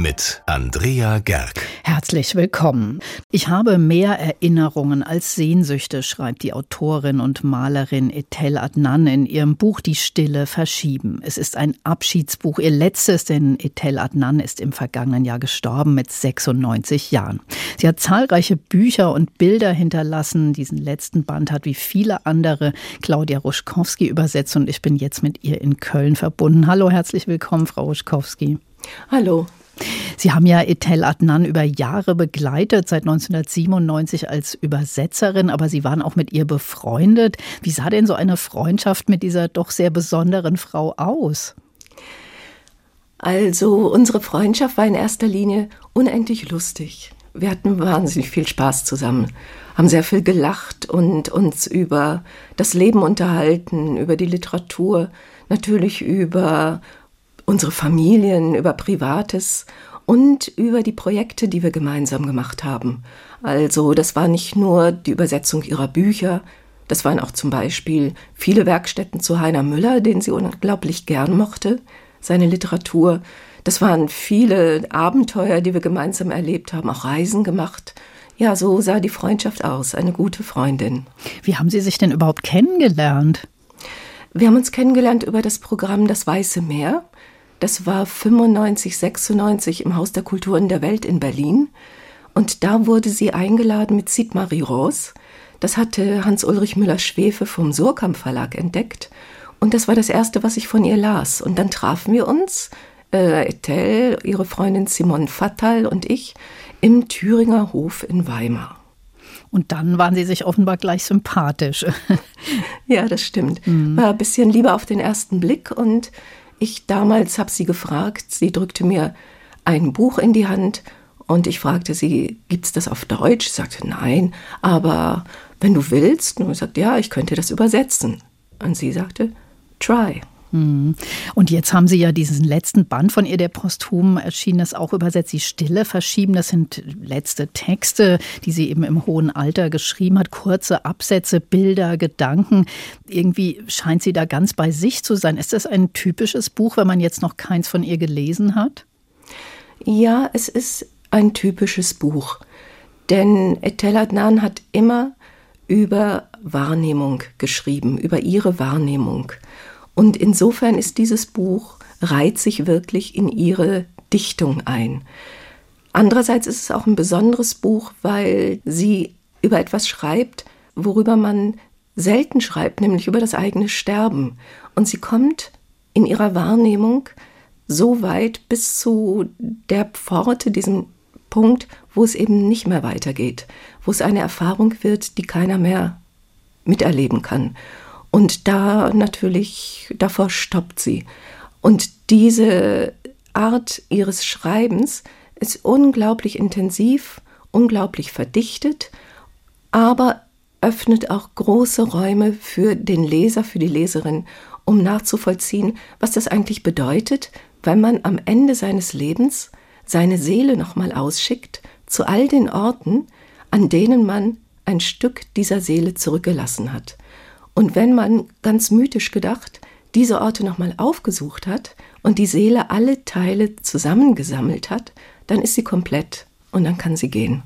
mit Andrea Gerg. Herzlich willkommen. Ich habe mehr Erinnerungen als Sehnsüchte, schreibt die Autorin und Malerin Etel Adnan in ihrem Buch Die Stille verschieben. Es ist ein Abschiedsbuch, ihr letztes, denn Etel Adnan ist im vergangenen Jahr gestorben mit 96 Jahren. Sie hat zahlreiche Bücher und Bilder hinterlassen. Diesen letzten Band hat wie viele andere Claudia Ruschkowski übersetzt und ich bin jetzt mit ihr in Köln verbunden. Hallo, herzlich willkommen, Frau Ruschkowski. Hallo. Sie haben ja Etel Adnan über Jahre begleitet, seit 1997 als Übersetzerin, aber Sie waren auch mit ihr befreundet. Wie sah denn so eine Freundschaft mit dieser doch sehr besonderen Frau aus? Also unsere Freundschaft war in erster Linie unendlich lustig. Wir hatten wahnsinnig viel Spaß zusammen, haben sehr viel gelacht und uns über das Leben unterhalten, über die Literatur, natürlich über unsere Familien, über Privates und über die Projekte, die wir gemeinsam gemacht haben. Also das war nicht nur die Übersetzung ihrer Bücher, das waren auch zum Beispiel viele Werkstätten zu Heiner Müller, den sie unglaublich gern mochte, seine Literatur. Das waren viele Abenteuer, die wir gemeinsam erlebt haben, auch Reisen gemacht. Ja, so sah die Freundschaft aus, eine gute Freundin. Wie haben Sie sich denn überhaupt kennengelernt? Wir haben uns kennengelernt über das Programm Das Weiße Meer. Das war 95, 96 im Haus der Kulturen der Welt in Berlin. Und da wurde sie eingeladen mit Siegmarie Roos. Das hatte Hans-Ulrich Müller-Schwefe vom Surkamp Verlag entdeckt. Und das war das erste, was ich von ihr las. Und dann trafen wir uns, äh, Etel, ihre Freundin Simone Fattal und ich, im Thüringer Hof in Weimar. Und dann waren sie sich offenbar gleich sympathisch. ja, das stimmt. Mhm. War ein bisschen lieber auf den ersten Blick und ich damals habe sie gefragt, sie drückte mir ein Buch in die Hand und ich fragte sie, gibt es das auf Deutsch? Sie sagte, nein, aber wenn du willst. Und ich sagte, ja, ich könnte das übersetzen. Und sie sagte, try. Hm. Und jetzt haben Sie ja diesen letzten Band von ihr, der posthum erschienen ist, auch übersetzt. Die Stille verschieben, das sind letzte Texte, die sie eben im hohen Alter geschrieben hat. Kurze Absätze, Bilder, Gedanken. Irgendwie scheint sie da ganz bei sich zu sein. Ist das ein typisches Buch, wenn man jetzt noch keins von ihr gelesen hat? Ja, es ist ein typisches Buch. Denn Etel Adnan hat immer über Wahrnehmung geschrieben, über ihre Wahrnehmung. Und insofern ist dieses Buch, reiht sich wirklich in ihre Dichtung ein. Andererseits ist es auch ein besonderes Buch, weil sie über etwas schreibt, worüber man selten schreibt, nämlich über das eigene Sterben. Und sie kommt in ihrer Wahrnehmung so weit bis zu der Pforte, diesem Punkt, wo es eben nicht mehr weitergeht, wo es eine Erfahrung wird, die keiner mehr miterleben kann. Und da natürlich, davor stoppt sie. Und diese Art ihres Schreibens ist unglaublich intensiv, unglaublich verdichtet, aber öffnet auch große Räume für den Leser, für die Leserin, um nachzuvollziehen, was das eigentlich bedeutet, wenn man am Ende seines Lebens seine Seele nochmal ausschickt zu all den Orten, an denen man ein Stück dieser Seele zurückgelassen hat. Und wenn man ganz mythisch gedacht diese Orte nochmal aufgesucht hat und die Seele alle Teile zusammengesammelt hat, dann ist sie komplett und dann kann sie gehen.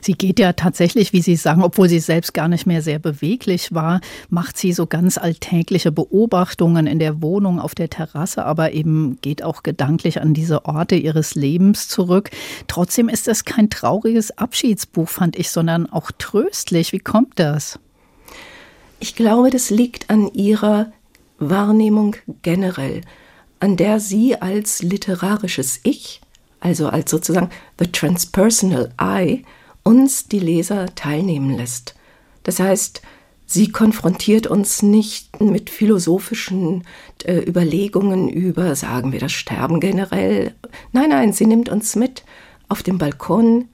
Sie geht ja tatsächlich, wie Sie sagen, obwohl sie selbst gar nicht mehr sehr beweglich war, macht sie so ganz alltägliche Beobachtungen in der Wohnung, auf der Terrasse, aber eben geht auch gedanklich an diese Orte ihres Lebens zurück. Trotzdem ist das kein trauriges Abschiedsbuch, fand ich, sondern auch tröstlich. Wie kommt das? Ich glaube, das liegt an ihrer Wahrnehmung generell, an der sie als literarisches Ich, also als sozusagen the transpersonal I, uns die Leser teilnehmen lässt. Das heißt, sie konfrontiert uns nicht mit philosophischen äh, Überlegungen über, sagen wir, das Sterben generell. Nein, nein, sie nimmt uns mit auf dem Balkon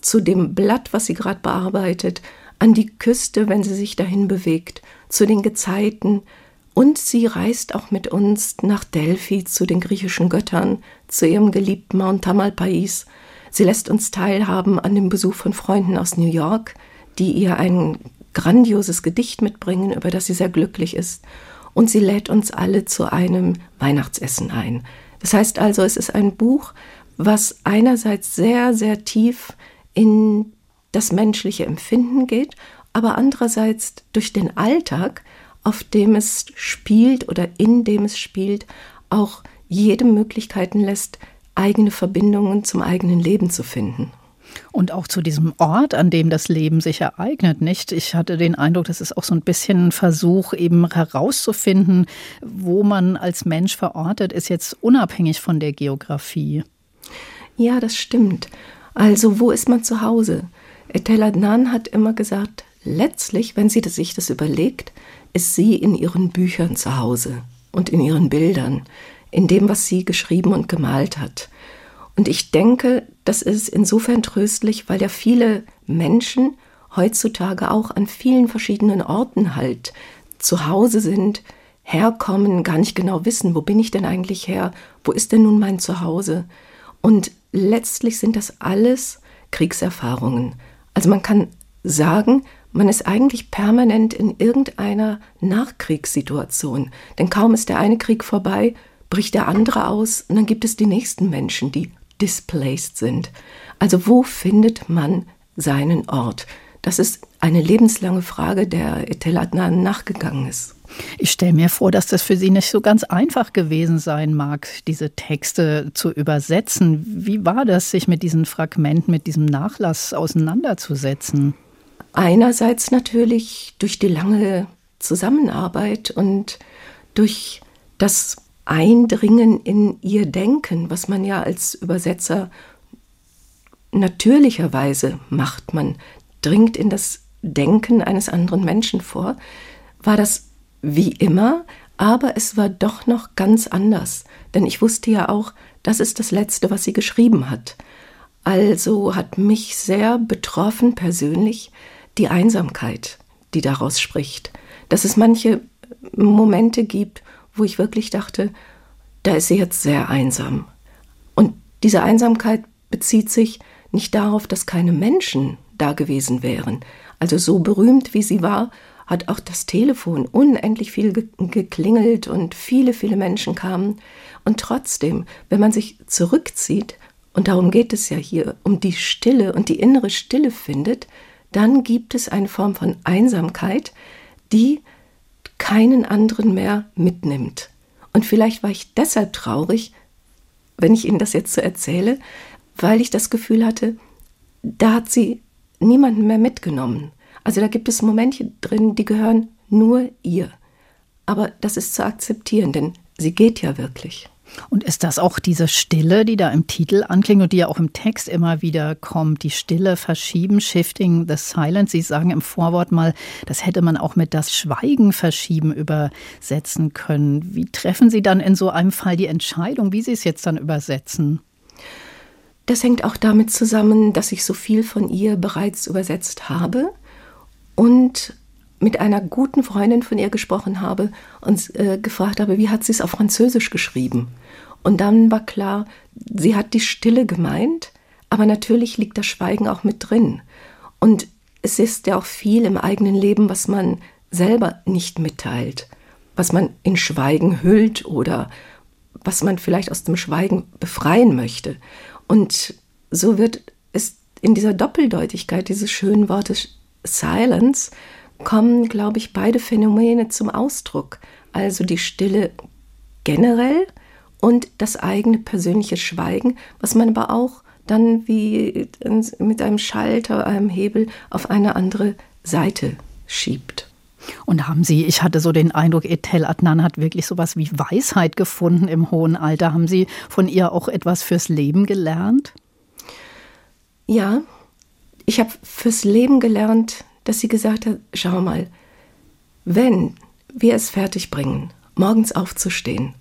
zu dem Blatt, was sie gerade bearbeitet, an die Küste, wenn sie sich dahin bewegt, zu den Gezeiten, und sie reist auch mit uns nach Delphi zu den griechischen Göttern, zu ihrem geliebten Mount Tamalpais. Sie lässt uns teilhaben an dem Besuch von Freunden aus New York, die ihr ein grandioses Gedicht mitbringen, über das sie sehr glücklich ist. und sie lädt uns alle zu einem Weihnachtsessen ein. Das heißt also, es ist ein Buch, was einerseits sehr, sehr tief in das menschliche Empfinden geht, aber andererseits durch den Alltag, auf dem es spielt oder in dem es spielt, auch jedem Möglichkeiten lässt, eigene Verbindungen zum eigenen Leben zu finden. Und auch zu diesem Ort, an dem das Leben sich ereignet, nicht? Ich hatte den Eindruck, das ist auch so ein bisschen ein Versuch, eben herauszufinden, wo man als Mensch verortet ist, jetzt unabhängig von der Geografie. Ja, das stimmt. Also, wo ist man zu Hause? Etel Adnan hat immer gesagt, letztlich, wenn sie sich das überlegt, ist sie in ihren Büchern zu Hause und in ihren Bildern, in dem, was sie geschrieben und gemalt hat. Und ich denke, das ist insofern tröstlich, weil ja viele Menschen heutzutage auch an vielen verschiedenen Orten halt zu Hause sind, herkommen, gar nicht genau wissen, wo bin ich denn eigentlich her, wo ist denn nun mein Zuhause. Und letztlich sind das alles Kriegserfahrungen. Also man kann sagen, man ist eigentlich permanent in irgendeiner Nachkriegssituation. Denn kaum ist der eine Krieg vorbei, bricht der andere aus und dann gibt es die nächsten Menschen, die displaced sind. Also wo findet man seinen Ort? Das ist eine lebenslange Frage, der Etel Adnan nachgegangen ist. Ich stelle mir vor, dass das für Sie nicht so ganz einfach gewesen sein mag, diese Texte zu übersetzen. Wie war das, sich mit diesen Fragmenten, mit diesem Nachlass auseinanderzusetzen? Einerseits natürlich durch die lange Zusammenarbeit und durch das Eindringen in ihr Denken, was man ja als Übersetzer natürlicherweise macht. Man dringt in das Denken eines anderen Menschen vor, war das wie immer, aber es war doch noch ganz anders. Denn ich wusste ja auch, das ist das Letzte, was sie geschrieben hat. Also hat mich sehr betroffen persönlich die Einsamkeit, die daraus spricht. Dass es manche Momente gibt, wo ich wirklich dachte, da ist sie jetzt sehr einsam. Und diese Einsamkeit bezieht sich nicht darauf, dass keine Menschen da gewesen wären. Also so berühmt wie sie war, hat auch das Telefon unendlich viel geklingelt und viele, viele Menschen kamen. Und trotzdem, wenn man sich zurückzieht, und darum geht es ja hier, um die Stille und die innere Stille findet, dann gibt es eine Form von Einsamkeit, die keinen anderen mehr mitnimmt. Und vielleicht war ich deshalb traurig, wenn ich Ihnen das jetzt so erzähle, weil ich das Gefühl hatte, da hat sie niemanden mehr mitgenommen. Also da gibt es Momente drin, die gehören nur ihr. Aber das ist zu akzeptieren, denn sie geht ja wirklich. Und ist das auch diese Stille, die da im Titel anklingt und die ja auch im Text immer wieder kommt, die Stille verschieben, shifting the silence? Sie sagen im Vorwort mal, das hätte man auch mit das Schweigen verschieben übersetzen können. Wie treffen Sie dann in so einem Fall die Entscheidung, wie Sie es jetzt dann übersetzen? Das hängt auch damit zusammen, dass ich so viel von ihr bereits übersetzt habe und mit einer guten Freundin von ihr gesprochen habe und äh, gefragt habe, wie hat sie es auf Französisch geschrieben? Und dann war klar, sie hat die Stille gemeint, aber natürlich liegt das Schweigen auch mit drin. Und es ist ja auch viel im eigenen Leben, was man selber nicht mitteilt, was man in Schweigen hüllt oder was man vielleicht aus dem Schweigen befreien möchte. Und so wird es in dieser Doppeldeutigkeit dieses schönen Wortes Silence kommen, glaube ich, beide Phänomene zum Ausdruck. Also die Stille generell und das eigene persönliche Schweigen, was man aber auch dann wie mit einem Schalter, einem Hebel auf eine andere Seite schiebt. Und haben Sie, ich hatte so den Eindruck, Etel Adnan hat wirklich sowas wie Weisheit gefunden im hohen Alter. Haben Sie von ihr auch etwas fürs Leben gelernt? Ja, ich habe fürs Leben gelernt, dass sie gesagt hat, schau mal, wenn wir es fertigbringen, morgens aufzustehen,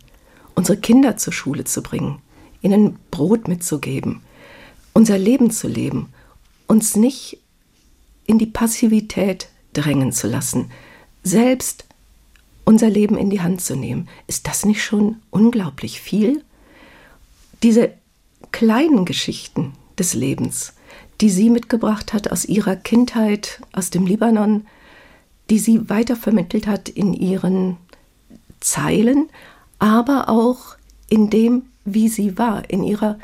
unsere Kinder zur Schule zu bringen, ihnen Brot mitzugeben, unser Leben zu leben, uns nicht in die Passivität drängen zu lassen, selbst unser Leben in die Hand zu nehmen, ist das nicht schon unglaublich viel? Diese kleinen Geschichten des Lebens, die sie mitgebracht hat aus ihrer Kindheit, aus dem Libanon, die sie weitervermittelt hat in ihren Zeilen, aber auch in dem, wie sie war, in ihrer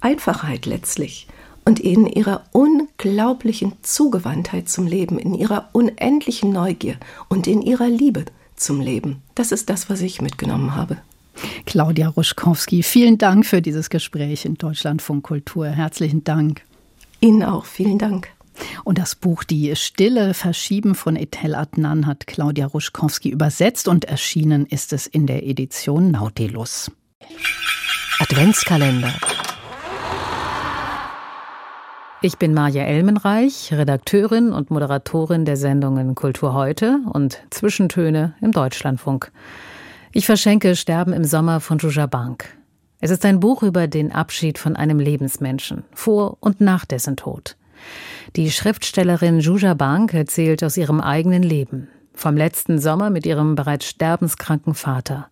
Einfachheit letztlich und in ihrer unglaublichen Zugewandtheit zum Leben, in ihrer unendlichen Neugier und in ihrer Liebe zum Leben. Das ist das, was ich mitgenommen habe. Claudia Ruschkowski, vielen Dank für dieses Gespräch in Deutschlandfunk Kultur. Herzlichen Dank. Ihnen auch, vielen Dank. Und das Buch Die Stille Verschieben von Etel Adnan hat Claudia Ruschkowski übersetzt und erschienen ist es in der Edition Nautilus. Adventskalender. Ich bin Maja Elmenreich, Redakteurin und Moderatorin der Sendungen Kultur heute und Zwischentöne im Deutschlandfunk. Ich verschenke Sterben im Sommer von Juja Bank. Es ist ein Buch über den Abschied von einem Lebensmenschen, vor und nach dessen Tod. Die Schriftstellerin Juja Bank erzählt aus ihrem eigenen Leben, vom letzten Sommer mit ihrem bereits sterbenskranken Vater.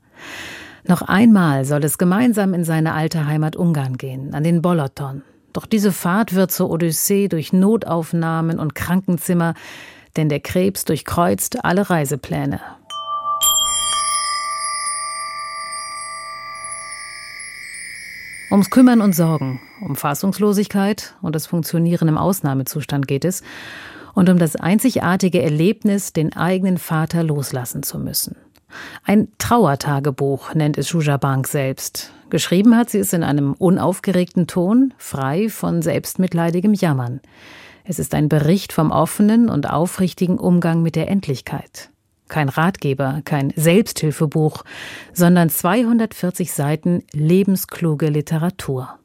Noch einmal soll es gemeinsam in seine alte Heimat Ungarn gehen, an den Boloton. Doch diese Fahrt wird zur Odyssee durch Notaufnahmen und Krankenzimmer, denn der Krebs durchkreuzt alle Reisepläne. Ums Kümmern und Sorgen, um Fassungslosigkeit und das Funktionieren im Ausnahmezustand geht es und um das einzigartige Erlebnis, den eigenen Vater loslassen zu müssen. Ein Trauertagebuch nennt es Shuja Bank selbst. Geschrieben hat sie es in einem unaufgeregten Ton, frei von selbstmitleidigem Jammern. Es ist ein Bericht vom offenen und aufrichtigen Umgang mit der Endlichkeit kein Ratgeber, kein Selbsthilfebuch, sondern 240 Seiten lebenskluge Literatur.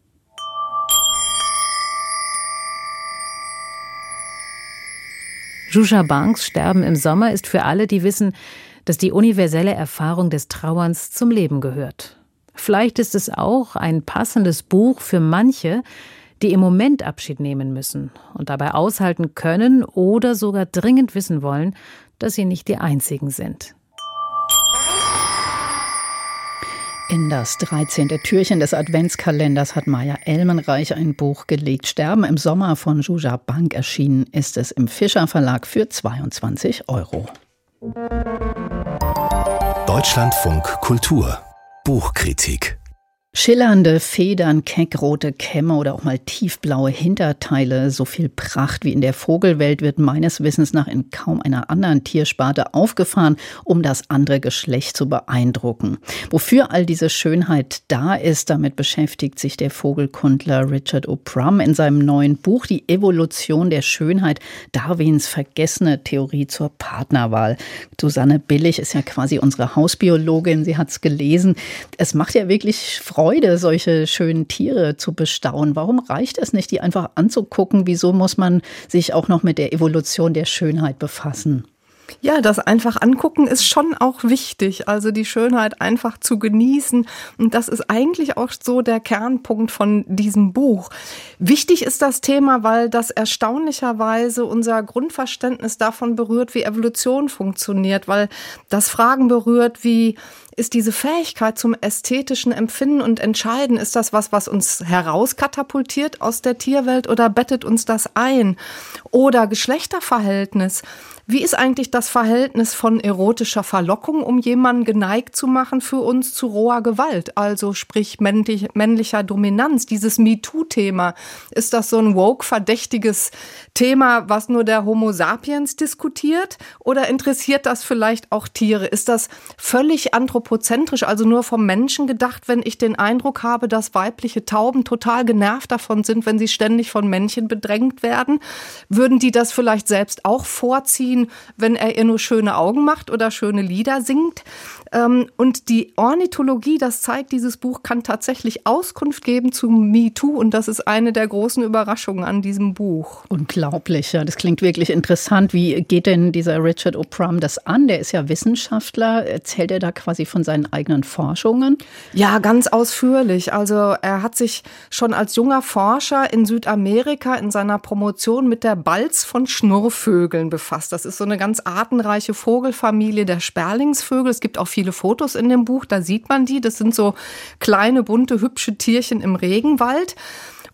Jusha Banks Sterben im Sommer ist für alle, die wissen, dass die universelle Erfahrung des Trauerns zum Leben gehört. Vielleicht ist es auch ein passendes Buch für manche, die im Moment Abschied nehmen müssen und dabei aushalten können oder sogar dringend wissen wollen, dass sie nicht die Einzigen sind. In das 13. Türchen des Adventskalenders hat Maja Elmenreich ein Buch gelegt. Sterben im Sommer von Juja Bank erschienen ist es im Fischer Verlag für 22 Euro. Deutschlandfunk Kultur Buchkritik Schillernde Federn, keckrote Kämme oder auch mal tiefblaue Hinterteile, so viel Pracht wie in der Vogelwelt wird meines Wissens nach in kaum einer anderen Tiersparte aufgefahren, um das andere Geschlecht zu beeindrucken. Wofür all diese Schönheit da ist, damit beschäftigt sich der Vogelkundler Richard O'Prum in seinem neuen Buch Die Evolution der Schönheit, Darwins vergessene Theorie zur Partnerwahl. Susanne Billig ist ja quasi unsere Hausbiologin, sie hat es gelesen. Es macht ja wirklich Freude, Freude, solche schönen Tiere zu bestaunen. Warum reicht es nicht, die einfach anzugucken? Wieso muss man sich auch noch mit der Evolution der Schönheit befassen? Ja, das einfach angucken ist schon auch wichtig. Also die Schönheit einfach zu genießen. Und das ist eigentlich auch so der Kernpunkt von diesem Buch. Wichtig ist das Thema, weil das erstaunlicherweise unser Grundverständnis davon berührt, wie Evolution funktioniert, weil das Fragen berührt, wie ist diese Fähigkeit zum ästhetischen Empfinden und Entscheiden, ist das was, was uns herauskatapultiert aus der Tierwelt oder bettet uns das ein? Oder Geschlechterverhältnis. Wie ist eigentlich das Verhältnis von erotischer Verlockung, um jemanden geneigt zu machen für uns zu roher Gewalt? Also sprich männlich, männlicher Dominanz. Dieses MeToo-Thema. Ist das so ein woke-verdächtiges Thema, was nur der Homo sapiens diskutiert? Oder interessiert das vielleicht auch Tiere? Ist das völlig anthropozentrisch, also nur vom Menschen gedacht, wenn ich den Eindruck habe, dass weibliche Tauben total genervt davon sind, wenn sie ständig von Männchen bedrängt werden? Würden die das vielleicht selbst auch vorziehen? wenn er ihr nur schöne Augen macht oder schöne Lieder singt. Ähm, und die Ornithologie, das zeigt dieses Buch, kann tatsächlich Auskunft geben zu MeToo. Und das ist eine der großen Überraschungen an diesem Buch. Unglaublich, ja. Das klingt wirklich interessant. Wie geht denn dieser Richard O'Prum das an? Der ist ja Wissenschaftler. Erzählt er da quasi von seinen eigenen Forschungen? Ja, ganz ausführlich. Also er hat sich schon als junger Forscher in Südamerika in seiner Promotion mit der Balz von Schnurrvögeln befasst. Das ist so eine ganz artenreiche Vogelfamilie der Sperlingsvögel. Es gibt auch viele Fotos in dem Buch, da sieht man die. Das sind so kleine, bunte, hübsche Tierchen im Regenwald.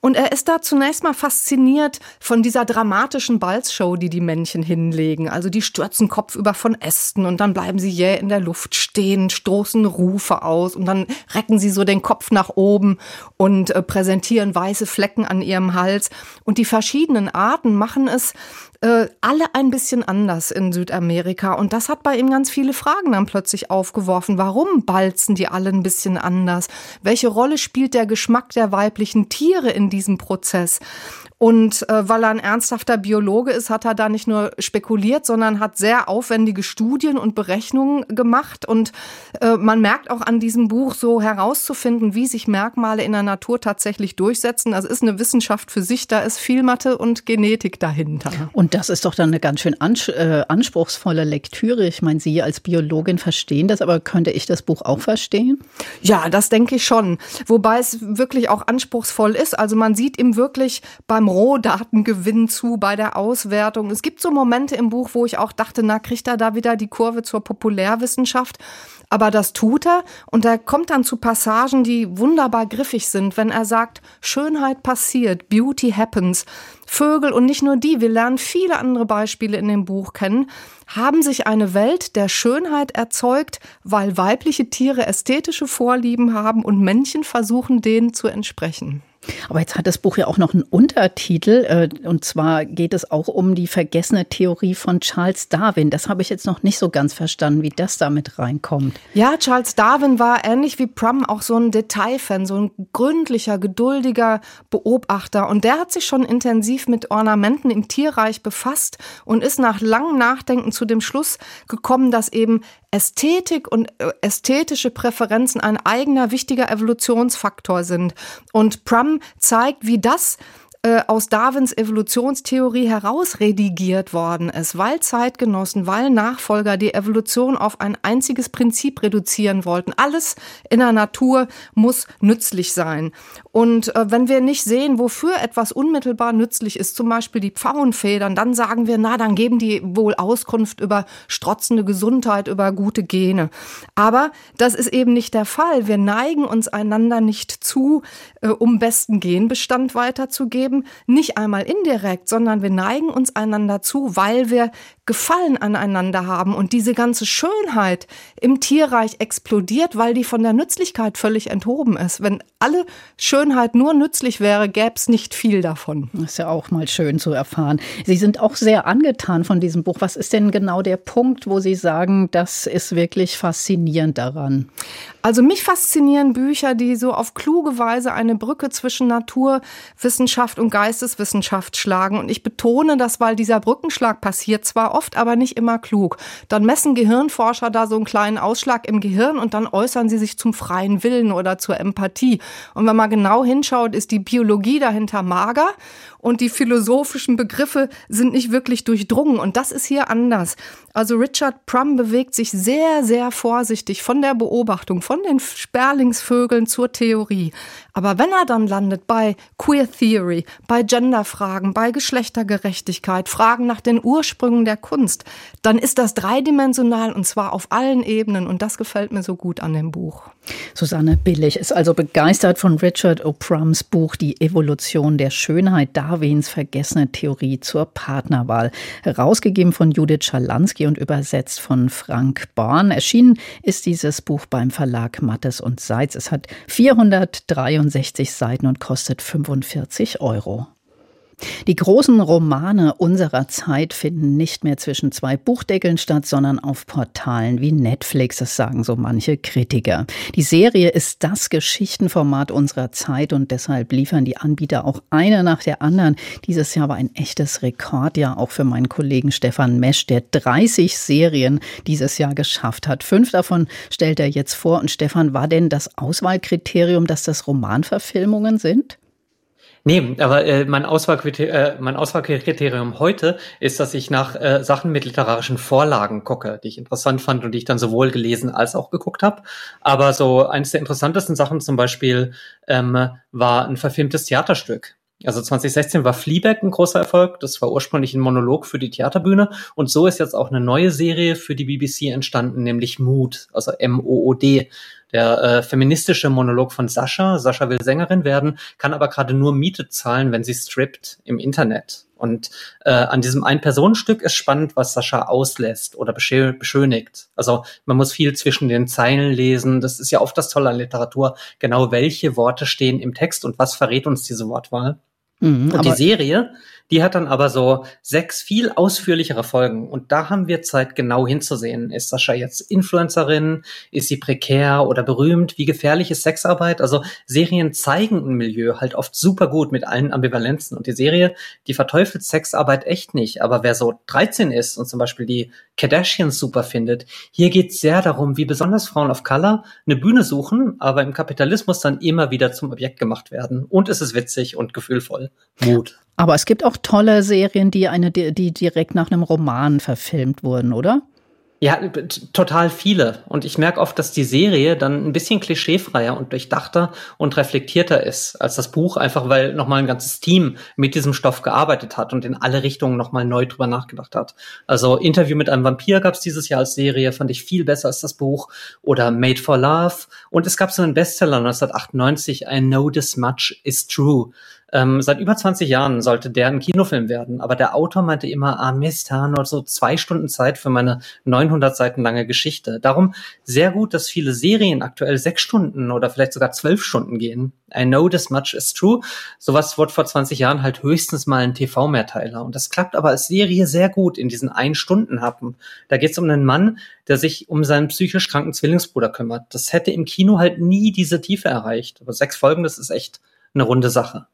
Und er ist da zunächst mal fasziniert von dieser dramatischen Balzshow, die die Männchen hinlegen. Also die stürzen kopfüber von Ästen und dann bleiben sie jäh in der Luft stehen, stoßen Rufe aus und dann recken sie so den Kopf nach oben und äh, präsentieren weiße Flecken an ihrem Hals. Und die verschiedenen Arten machen es äh, alle ein bisschen anders in Südamerika. Und das hat bei ihm ganz viele Fragen dann plötzlich aufgeworfen. Warum balzen die alle ein bisschen anders? Welche Rolle spielt der Geschmack der weiblichen Tiere in diesem Prozess? Und äh, weil er ein ernsthafter Biologe ist, hat er da nicht nur spekuliert, sondern hat sehr aufwendige Studien und Berechnungen gemacht. Und äh, man merkt auch an diesem Buch so herauszufinden, wie sich Merkmale in der Natur tatsächlich durchsetzen. Das ist eine Wissenschaft für sich, da ist viel Mathe und Genetik dahinter. Und das ist doch dann eine ganz schön äh, anspruchsvolle Lektüre. Ich meine, Sie als Biologin verstehen das, aber könnte ich das Buch auch verstehen? Ja, das denke ich schon. Wobei es wirklich auch anspruchsvoll ist. Also man sieht ihm wirklich beim Rohdatengewinn zu bei der Auswertung. Es gibt so Momente im Buch, wo ich auch dachte, na, kriegt er da wieder die Kurve zur Populärwissenschaft? Aber das tut er und er kommt dann zu Passagen, die wunderbar griffig sind, wenn er sagt, Schönheit passiert, Beauty happens. Vögel und nicht nur die, wir lernen viele andere Beispiele in dem Buch kennen, haben sich eine Welt der Schönheit erzeugt, weil weibliche Tiere ästhetische Vorlieben haben und Männchen versuchen, denen zu entsprechen. Aber jetzt hat das Buch ja auch noch einen Untertitel, äh, und zwar geht es auch um die vergessene Theorie von Charles Darwin. Das habe ich jetzt noch nicht so ganz verstanden, wie das damit reinkommt. Ja, Charles Darwin war ähnlich wie Prum auch so ein Detailfan, so ein gründlicher, geduldiger Beobachter. Und der hat sich schon intensiv mit Ornamenten im Tierreich befasst und ist nach langem Nachdenken zu dem Schluss gekommen, dass eben Ästhetik und äh, ästhetische Präferenzen ein eigener wichtiger Evolutionsfaktor sind. Und Prum zeigt, wie das äh, aus Darwins Evolutionstheorie herausredigiert worden ist, weil Zeitgenossen, weil Nachfolger die Evolution auf ein einziges Prinzip reduzieren wollten. Alles in der Natur muss nützlich sein. Und äh, wenn wir nicht sehen, wofür etwas unmittelbar nützlich ist, zum Beispiel die Pfauenfedern, dann sagen wir, na, dann geben die wohl Auskunft über strotzende Gesundheit, über gute Gene. Aber das ist eben nicht der Fall. Wir neigen uns einander nicht zu, äh, um besten Genbestand weiterzugeben Leben nicht einmal indirekt, sondern wir neigen uns einander zu, weil wir Gefallen aneinander haben und diese ganze Schönheit im Tierreich explodiert, weil die von der Nützlichkeit völlig enthoben ist. Wenn alle Schönheit nur nützlich wäre, gäbe es nicht viel davon. Das ist ja auch mal schön zu erfahren. Sie sind auch sehr angetan von diesem Buch. Was ist denn genau der Punkt, wo Sie sagen, das ist wirklich faszinierend daran? Also mich faszinieren Bücher, die so auf kluge Weise eine Brücke zwischen Naturwissenschaft und Geisteswissenschaft schlagen. Und ich betone das, weil dieser Brückenschlag passiert zwar oft, aber nicht immer klug. Dann messen Gehirnforscher da so einen kleinen Ausschlag im Gehirn und dann äußern sie sich zum freien Willen oder zur Empathie. Und wenn man genau hinschaut, ist die Biologie dahinter mager und die philosophischen Begriffe sind nicht wirklich durchdrungen. Und das ist hier anders. Also Richard Prum bewegt sich sehr, sehr vorsichtig von der Beobachtung, von den Sperlingsvögeln zur Theorie. Aber wenn er dann landet bei Queer Theory, bei Genderfragen, bei Geschlechtergerechtigkeit, Fragen nach den Ursprüngen der Kunst, dann ist das dreidimensional und zwar auf allen Ebenen. Und das gefällt mir so gut an dem Buch. Susanne Billig ist also begeistert von Richard O'Prums Buch Die Evolution der Schönheit, Darwins vergessene Theorie zur Partnerwahl. Herausgegeben von Judith Schalansky und übersetzt von Frank Born. Erschienen ist dieses Buch beim Verlag Mattes und Seitz. Es hat 463 Seiten und kostet 45 Euro. Die großen Romane unserer Zeit finden nicht mehr zwischen zwei Buchdeckeln statt, sondern auf Portalen wie Netflix, das sagen so manche Kritiker. Die Serie ist das Geschichtenformat unserer Zeit und deshalb liefern die Anbieter auch eine nach der anderen. Dieses Jahr war ein echtes Rekordjahr auch für meinen Kollegen Stefan Mesch, der 30 Serien dieses Jahr geschafft hat. Fünf davon stellt er jetzt vor. Und Stefan, war denn das Auswahlkriterium, dass das Romanverfilmungen sind? Nee, aber äh, mein, Auswahlkriterium, äh, mein Auswahlkriterium heute ist, dass ich nach äh, Sachen mit literarischen Vorlagen gucke, die ich interessant fand und die ich dann sowohl gelesen als auch geguckt habe. Aber so eines der interessantesten Sachen zum Beispiel ähm, war ein verfilmtes Theaterstück. Also 2016 war Fleabag ein großer Erfolg. Das war ursprünglich ein Monolog für die Theaterbühne. Und so ist jetzt auch eine neue Serie für die BBC entstanden, nämlich Mood, also M-O-O-D. Der äh, feministische Monolog von Sascha. Sascha will Sängerin werden, kann aber gerade nur Miete zahlen, wenn sie strippt im Internet. Und äh, an diesem Ein-Personen-Stück ist spannend, was Sascha auslässt oder beschönigt. Also man muss viel zwischen den Zeilen lesen. Das ist ja oft das Tolle an Literatur. Genau welche Worte stehen im Text und was verrät uns diese Wortwahl. Mhm, und die Serie die hat dann aber so sechs viel ausführlichere Folgen. Und da haben wir Zeit, genau hinzusehen. Ist Sascha jetzt Influencerin? Ist sie prekär oder berühmt? Wie gefährlich ist Sexarbeit? Also Serien zeigen ein Milieu halt oft super gut mit allen Ambivalenzen. Und die Serie, die verteufelt Sexarbeit echt nicht. Aber wer so 13 ist und zum Beispiel die Kardashians super findet, hier geht es sehr darum, wie besonders Frauen of Color eine Bühne suchen, aber im Kapitalismus dann immer wieder zum Objekt gemacht werden. Und es ist witzig und gefühlvoll. Mut. Aber es gibt auch tolle Serien, die eine, die direkt nach einem Roman verfilmt wurden, oder? Ja, total viele. Und ich merke oft, dass die Serie dann ein bisschen klischeefreier und durchdachter und reflektierter ist als das Buch, einfach weil nochmal ein ganzes Team mit diesem Stoff gearbeitet hat und in alle Richtungen nochmal neu drüber nachgedacht hat. Also Interview mit einem Vampir gab es dieses Jahr als Serie, fand ich viel besser als das Buch. Oder Made for Love. Und es gab so einen Bestseller 1998, I Know This Much Is True ähm, seit über 20 Jahren sollte der ein Kinofilm werden, aber der Autor meinte immer, ah Mist, nur so zwei Stunden Zeit für meine 900 Seiten lange Geschichte. Darum sehr gut, dass viele Serien aktuell sechs Stunden oder vielleicht sogar zwölf Stunden gehen. I know this much is true. Sowas wurde vor 20 Jahren halt höchstens mal ein TV-Mehrteiler. Und das klappt aber als Serie sehr gut in diesen Ein-Stunden-Happen. Da geht es um einen Mann, der sich um seinen psychisch kranken Zwillingsbruder kümmert. Das hätte im Kino halt nie diese Tiefe erreicht. Aber sechs Folgen, das ist echt eine runde Sache.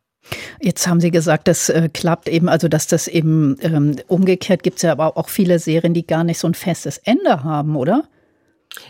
Jetzt haben Sie gesagt, das äh, klappt eben, also dass das eben ähm, umgekehrt gibt es ja aber auch viele Serien, die gar nicht so ein festes Ende haben, oder?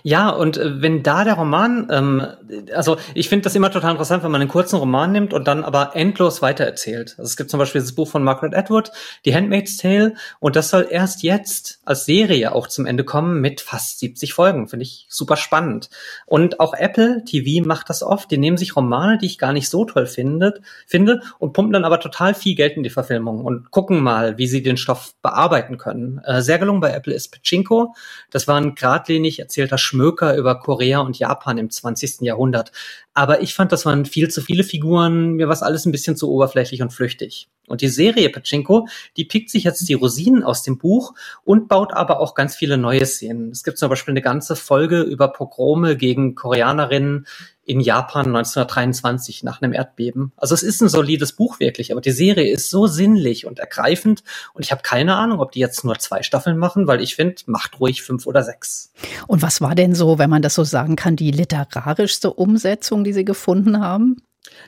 Ja, und äh, wenn da der Roman, ähm, also ich finde das immer total interessant, wenn man einen kurzen Roman nimmt und dann aber endlos weitererzählt. Also es gibt zum Beispiel das Buch von Margaret Atwood, Die Handmaid's Tale, und das soll erst jetzt als Serie auch zum Ende kommen mit fast 70 Folgen. Finde ich super spannend. Und auch Apple TV macht das oft. Die nehmen sich Romane, die ich gar nicht so toll finde, finde und pumpen dann aber total viel Geld in die Verfilmung und gucken mal, wie sie den Stoff bearbeiten können. Äh, sehr gelungen bei Apple ist Pachinko. Das war ein geradlinig erzählter Schmöker über Korea und Japan im 20. Jahrhundert. Aber ich fand, das waren viel zu viele Figuren, mir war alles ein bisschen zu oberflächlich und flüchtig. Und die Serie Pachinko, die pickt sich jetzt die Rosinen aus dem Buch und baut aber auch ganz viele neue Szenen. Es gibt zum Beispiel eine ganze Folge über Pogrome gegen Koreanerinnen in Japan 1923 nach einem Erdbeben. Also es ist ein solides Buch wirklich, aber die Serie ist so sinnlich und ergreifend und ich habe keine Ahnung, ob die jetzt nur zwei Staffeln machen, weil ich finde, macht ruhig fünf oder sechs. Und was war denn so, wenn man das so sagen kann, die literarischste Umsetzung, die Sie gefunden haben?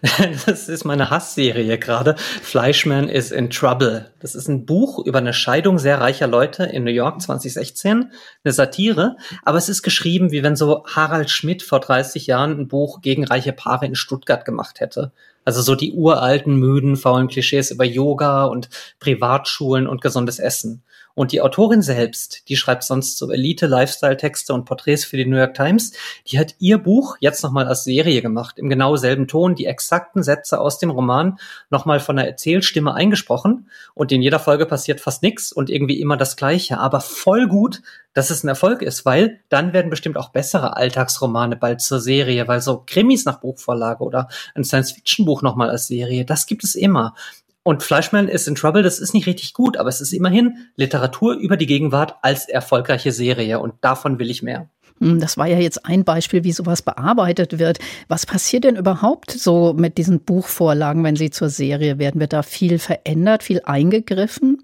Das ist meine Hassserie gerade. Fleischman is in Trouble. Das ist ein Buch über eine Scheidung sehr reicher Leute in New York 2016. Eine Satire. Aber es ist geschrieben, wie wenn so Harald Schmidt vor 30 Jahren ein Buch gegen reiche Paare in Stuttgart gemacht hätte. Also so die uralten, müden, faulen Klischees über Yoga und Privatschulen und gesundes Essen. Und die Autorin selbst, die schreibt sonst so Elite-Lifestyle-Texte und Porträts für die New York Times, die hat ihr Buch jetzt nochmal als Serie gemacht, im genau selben Ton, die exakten Sätze aus dem Roman nochmal von der Erzählstimme eingesprochen. Und in jeder Folge passiert fast nichts und irgendwie immer das Gleiche, aber voll gut, dass es ein Erfolg ist, weil dann werden bestimmt auch bessere Alltagsromane bald zur Serie, weil so Krimis nach Buchvorlage oder ein Science-Fiction-Buch nochmal als Serie, das gibt es immer. Und Fleischman ist in Trouble, das ist nicht richtig gut, aber es ist immerhin Literatur über die Gegenwart als erfolgreiche Serie und davon will ich mehr. Hm, das war ja jetzt ein Beispiel, wie sowas bearbeitet wird. Was passiert denn überhaupt so mit diesen Buchvorlagen, wenn sie zur Serie werden? Wird da viel verändert, viel eingegriffen?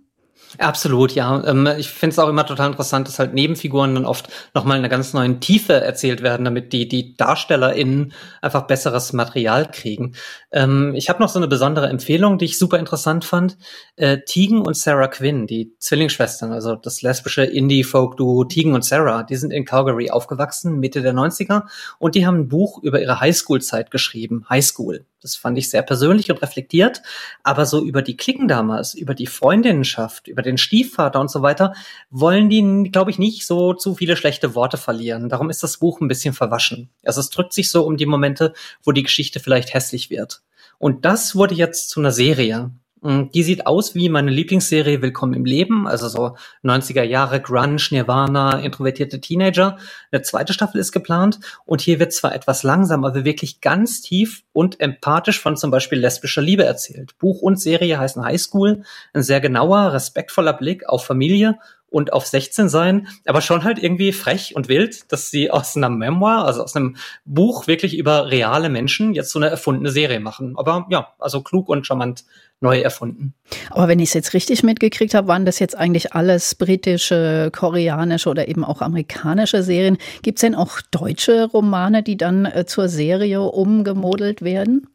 Absolut, ja. Ähm, ich finde es auch immer total interessant, dass halt Nebenfiguren dann oft nochmal in einer ganz neuen Tiefe erzählt werden, damit die, die DarstellerInnen einfach besseres Material kriegen. Ähm, ich habe noch so eine besondere Empfehlung, die ich super interessant fand. Äh, Tegan und Sarah Quinn, die Zwillingsschwestern, also das lesbische Indie-Folk-Duo Tegan und Sarah, die sind in Calgary aufgewachsen, Mitte der 90er, und die haben ein Buch über ihre Highschool-Zeit geschrieben, Highschool. Das fand ich sehr persönlich und reflektiert. Aber so über die Klicken damals, über die Freundinnenschaft, über den Stiefvater und so weiter, wollen die, glaube ich, nicht so zu viele schlechte Worte verlieren. Darum ist das Buch ein bisschen verwaschen. Also es drückt sich so um die Momente, wo die Geschichte vielleicht hässlich wird. Und das wurde jetzt zu einer Serie. Mm, die sieht aus wie meine Lieblingsserie Willkommen im Leben, also so 90er Jahre Grunge, Nirvana, introvertierte Teenager. Eine zweite Staffel ist geplant und hier wird zwar etwas langsam, aber wirklich ganz tief und empathisch von zum Beispiel lesbischer Liebe erzählt. Buch und Serie heißen High School, ein sehr genauer, respektvoller Blick auf Familie und auf 16 sein, aber schon halt irgendwie frech und wild, dass sie aus einer Memoir, also aus einem Buch wirklich über reale Menschen jetzt so eine erfundene Serie machen. Aber ja, also klug und charmant neu erfunden. Aber wenn ich es jetzt richtig mitgekriegt habe, waren das jetzt eigentlich alles britische, koreanische oder eben auch amerikanische Serien. Gibt es denn auch deutsche Romane, die dann äh, zur Serie umgemodelt werden?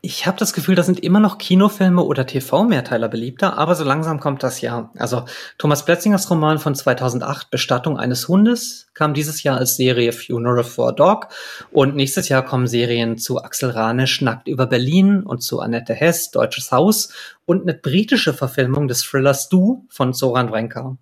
Ich habe das Gefühl, da sind immer noch Kinofilme oder TV-Mehrteiler beliebter, aber so langsam kommt das ja. Also Thomas Plätzingers Roman von 2008, Bestattung eines Hundes, kam dieses Jahr als Serie Funeral for a Dog und nächstes Jahr kommen Serien zu Axel Ranisch Nackt über Berlin und zu Annette Hess Deutsches Haus und eine britische Verfilmung des Thrillers Du von Zoran Vrenka.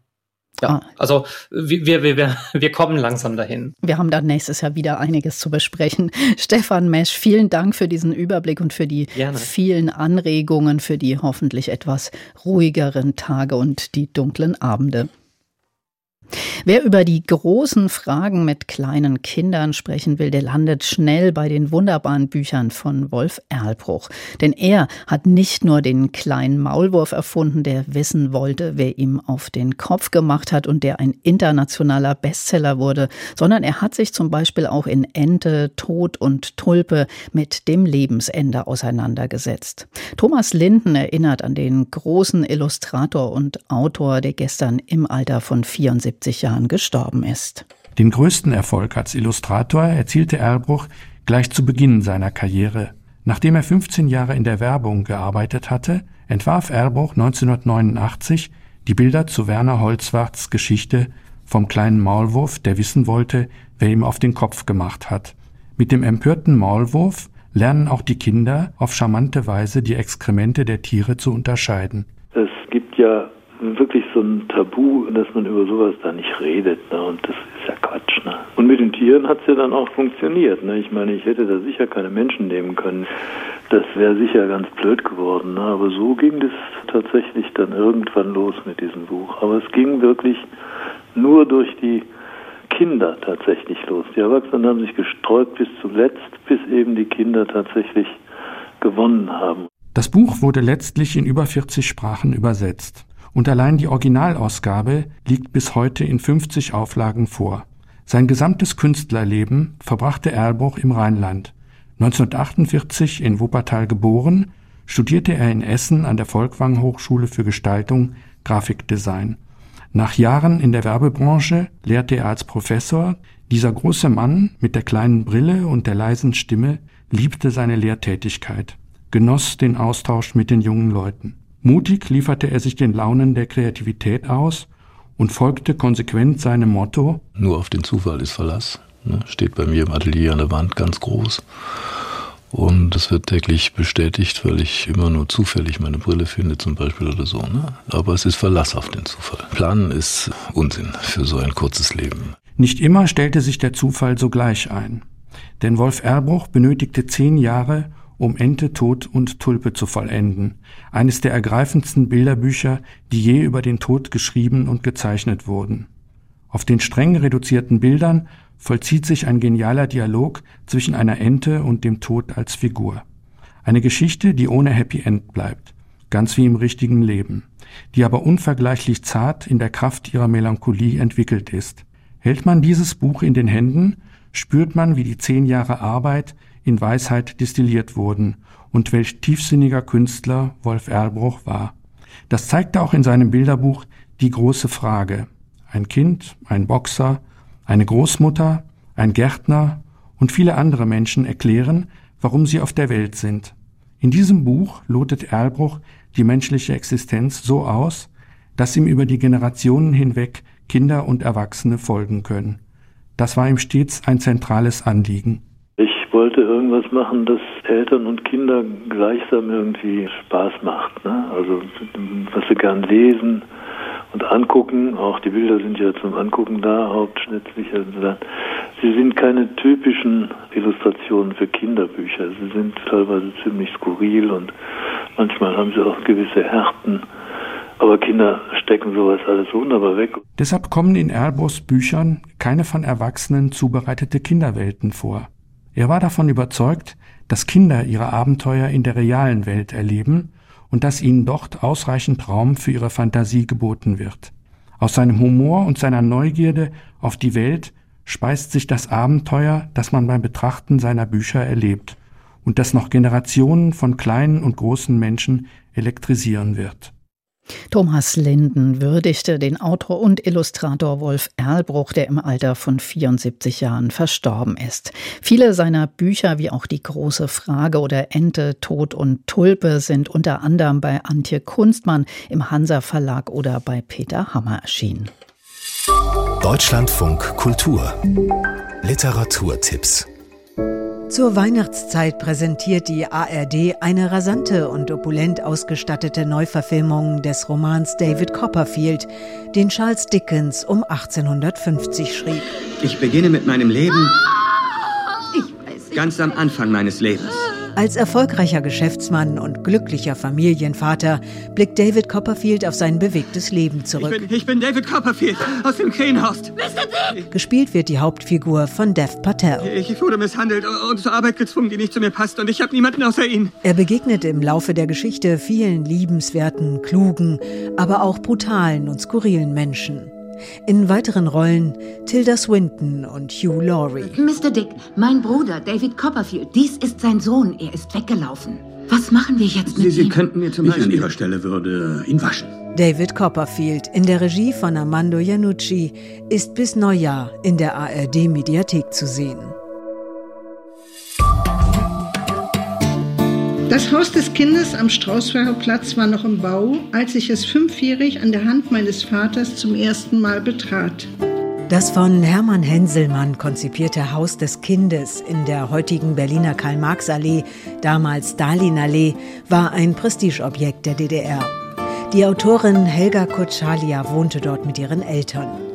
Ja, ah. also wir, wir, wir, wir kommen langsam dahin. Wir haben dann nächstes Jahr wieder einiges zu besprechen. Stefan Mesch, vielen Dank für diesen Überblick und für die Gerne. vielen Anregungen für die hoffentlich etwas ruhigeren Tage und die dunklen Abende. Wer über die großen Fragen mit kleinen Kindern sprechen will, der landet schnell bei den wunderbaren Büchern von Wolf Erlbruch. Denn er hat nicht nur den kleinen Maulwurf erfunden, der wissen wollte, wer ihm auf den Kopf gemacht hat und der ein internationaler Bestseller wurde, sondern er hat sich zum Beispiel auch in Ente, Tod und Tulpe mit dem Lebensende auseinandergesetzt. Thomas Linden erinnert an den großen Illustrator und Autor, der gestern im Alter von 74 70 Jahren gestorben ist. Den größten Erfolg als Illustrator erzielte Erlbruch gleich zu Beginn seiner Karriere. Nachdem er 15 Jahre in der Werbung gearbeitet hatte, entwarf Erlbruch 1989 die Bilder zu Werner Holzwarts Geschichte vom kleinen Maulwurf, der wissen wollte, wer ihm auf den Kopf gemacht hat. Mit dem empörten Maulwurf lernen auch die Kinder auf charmante Weise die Exkremente der Tiere zu unterscheiden. Es gibt ja wirklich so ein Tabu, dass man über sowas da nicht redet. Ne? Und das ist ja Quatsch. Ne? Und mit den Tieren hat es ja dann auch funktioniert. Ne? Ich meine, ich hätte da sicher keine Menschen nehmen können. Das wäre sicher ganz blöd geworden. Ne? Aber so ging das tatsächlich dann irgendwann los mit diesem Buch. Aber es ging wirklich nur durch die Kinder tatsächlich los. Die Erwachsenen haben sich gestreut bis zuletzt, bis eben die Kinder tatsächlich gewonnen haben. Das Buch wurde letztlich in über 40 Sprachen übersetzt und allein die Originalausgabe liegt bis heute in 50 Auflagen vor. Sein gesamtes Künstlerleben verbrachte Erlbruch im Rheinland. 1948 in Wuppertal geboren, studierte er in Essen an der Volkwang Hochschule für Gestaltung Grafikdesign. Nach Jahren in der Werbebranche lehrte er als Professor. Dieser große Mann mit der kleinen Brille und der leisen Stimme liebte seine Lehrtätigkeit, genoss den Austausch mit den jungen Leuten. Mutig lieferte er sich den Launen der Kreativität aus und folgte konsequent seinem Motto Nur auf den Zufall ist Verlass. Ne? Steht bei mir im Atelier an der Wand ganz groß. Und das wird täglich bestätigt, weil ich immer nur zufällig meine Brille finde zum Beispiel oder so. Ne? Aber es ist Verlass auf den Zufall. Planen ist Unsinn für so ein kurzes Leben. Nicht immer stellte sich der Zufall sogleich ein. Denn Wolf Erbruch benötigte zehn Jahre, um Ente, Tod und Tulpe zu vollenden, eines der ergreifendsten Bilderbücher, die je über den Tod geschrieben und gezeichnet wurden. Auf den streng reduzierten Bildern vollzieht sich ein genialer Dialog zwischen einer Ente und dem Tod als Figur. Eine Geschichte, die ohne Happy End bleibt, ganz wie im richtigen Leben, die aber unvergleichlich zart in der Kraft ihrer Melancholie entwickelt ist. Hält man dieses Buch in den Händen, spürt man, wie die zehn Jahre Arbeit in Weisheit destilliert wurden und welch tiefsinniger Künstler Wolf Erlbruch war. Das zeigte auch in seinem Bilderbuch Die große Frage. Ein Kind, ein Boxer, eine Großmutter, ein Gärtner und viele andere Menschen erklären, warum sie auf der Welt sind. In diesem Buch lotet Erlbruch die menschliche Existenz so aus, dass ihm über die Generationen hinweg Kinder und Erwachsene folgen können. Das war ihm stets ein zentrales Anliegen wollte irgendwas machen, das Eltern und Kinder gleichsam irgendwie Spaß macht. Ne? Also was sie gern lesen und angucken, auch die Bilder sind ja zum Angucken da, hauptsächlich. Also Sie sind keine typischen Illustrationen für Kinderbücher. Sie sind teilweise ziemlich skurril und manchmal haben sie auch gewisse Härten. Aber Kinder stecken sowas alles wunderbar weg. Deshalb kommen in Erlbruchs Büchern keine von Erwachsenen zubereitete Kinderwelten vor. Er war davon überzeugt, dass Kinder ihre Abenteuer in der realen Welt erleben und dass ihnen dort ausreichend Raum für ihre Fantasie geboten wird. Aus seinem Humor und seiner Neugierde auf die Welt speist sich das Abenteuer, das man beim Betrachten seiner Bücher erlebt und das noch Generationen von kleinen und großen Menschen elektrisieren wird. Thomas Linden würdigte den Autor und Illustrator Wolf Erlbruch, der im Alter von 74 Jahren verstorben ist. Viele seiner Bücher, wie auch die große Frage oder Ente, Tod und Tulpe, sind unter anderem bei Antje Kunstmann im Hansa Verlag oder bei Peter Hammer erschienen. Deutschlandfunk Kultur Literaturtipps zur Weihnachtszeit präsentiert die ARD eine rasante und opulent ausgestattete Neuverfilmung des Romans David Copperfield, den Charles Dickens um 1850 schrieb. Ich beginne mit meinem Leben ganz am Anfang meines Lebens. Als erfolgreicher Geschäftsmann und glücklicher Familienvater blickt David Copperfield auf sein bewegtes Leben zurück. Ich bin, ich bin David Copperfield aus dem Krähenhorst. Mr. Dick! Gespielt wird die Hauptfigur von Dev Patel. Ich wurde misshandelt und zur Arbeit gezwungen, die nicht zu mir passt und ich habe niemanden außer ihn. Er begegnet im Laufe der Geschichte vielen liebenswerten, klugen, aber auch brutalen und skurrilen Menschen. In weiteren Rollen Tilda Swinton und Hugh Laurie. Mr. Dick, mein Bruder David Copperfield, dies ist sein Sohn. Er ist weggelaufen. Was machen wir jetzt mit Sie, Sie ihm? könnten mir zum ich an Ihrer Stelle würde ihn waschen. David Copperfield in der Regie von Armando Iannucci ist bis Neujahr in der ARD Mediathek zu sehen. Das Haus des Kindes am Straußberger Platz war noch im Bau, als ich es fünfjährig an der Hand meines Vaters zum ersten Mal betrat. Das von Hermann Henselmann konzipierte Haus des Kindes in der heutigen Berliner Karl-Marx-Allee, damals Stalin-Allee, war ein Prestigeobjekt der DDR. Die Autorin Helga Kotschalia wohnte dort mit ihren Eltern.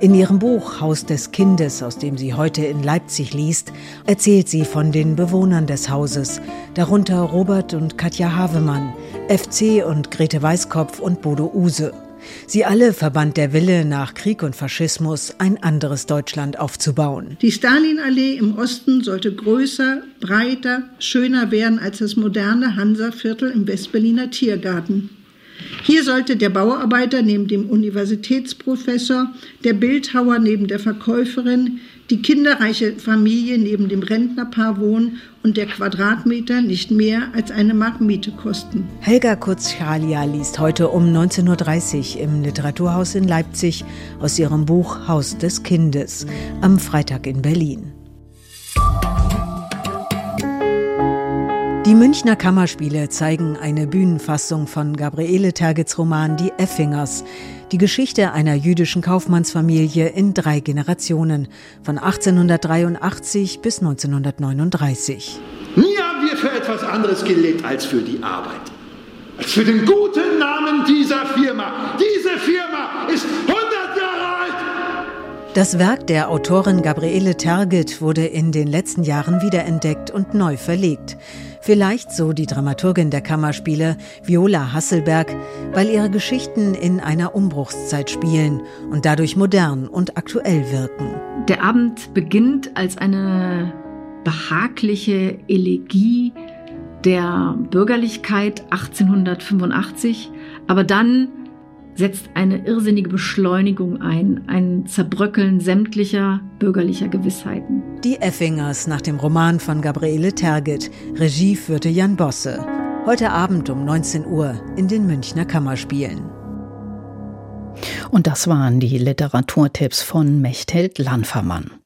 In ihrem Buch Haus des Kindes, aus dem sie heute in Leipzig liest, erzählt sie von den Bewohnern des Hauses, darunter Robert und Katja Havemann, FC und Grete Weißkopf und Bodo Use. Sie alle verband der Wille, nach Krieg und Faschismus ein anderes Deutschland aufzubauen. Die Stalinallee im Osten sollte größer, breiter, schöner werden als das moderne Hansaviertel im Westberliner Tiergarten. Hier sollte der Bauarbeiter neben dem Universitätsprofessor, der Bildhauer neben der Verkäuferin, die kinderreiche Familie neben dem Rentnerpaar wohnen und der Quadratmeter nicht mehr als eine Mark Miete kosten. Helga Kurzschalia liest heute um 19.30 Uhr im Literaturhaus in Leipzig aus ihrem Buch Haus des Kindes am Freitag in Berlin. Die Münchner Kammerspiele zeigen eine Bühnenfassung von Gabriele Tergits Roman Die Effingers, die Geschichte einer jüdischen Kaufmannsfamilie in drei Generationen, von 1883 bis 1939. Nie haben wir für etwas anderes gelebt als für die Arbeit. Als für den guten Namen dieser Firma. Diese Firma ist 100 Jahre alt! Das Werk der Autorin Gabriele Tergit wurde in den letzten Jahren wiederentdeckt und neu verlegt. Vielleicht, so die Dramaturgin der Kammerspiele, Viola Hasselberg, weil ihre Geschichten in einer Umbruchszeit spielen und dadurch modern und aktuell wirken. Der Abend beginnt als eine behagliche Elegie der Bürgerlichkeit 1885, aber dann setzt eine irrsinnige Beschleunigung ein, ein Zerbröckeln sämtlicher bürgerlicher Gewissheiten. Die Effingers nach dem Roman von Gabriele Tergit. Regie führte Jan Bosse. Heute Abend um 19 Uhr in den Münchner Kammerspielen. Und das waren die Literaturtipps von Mechthild Lanfermann.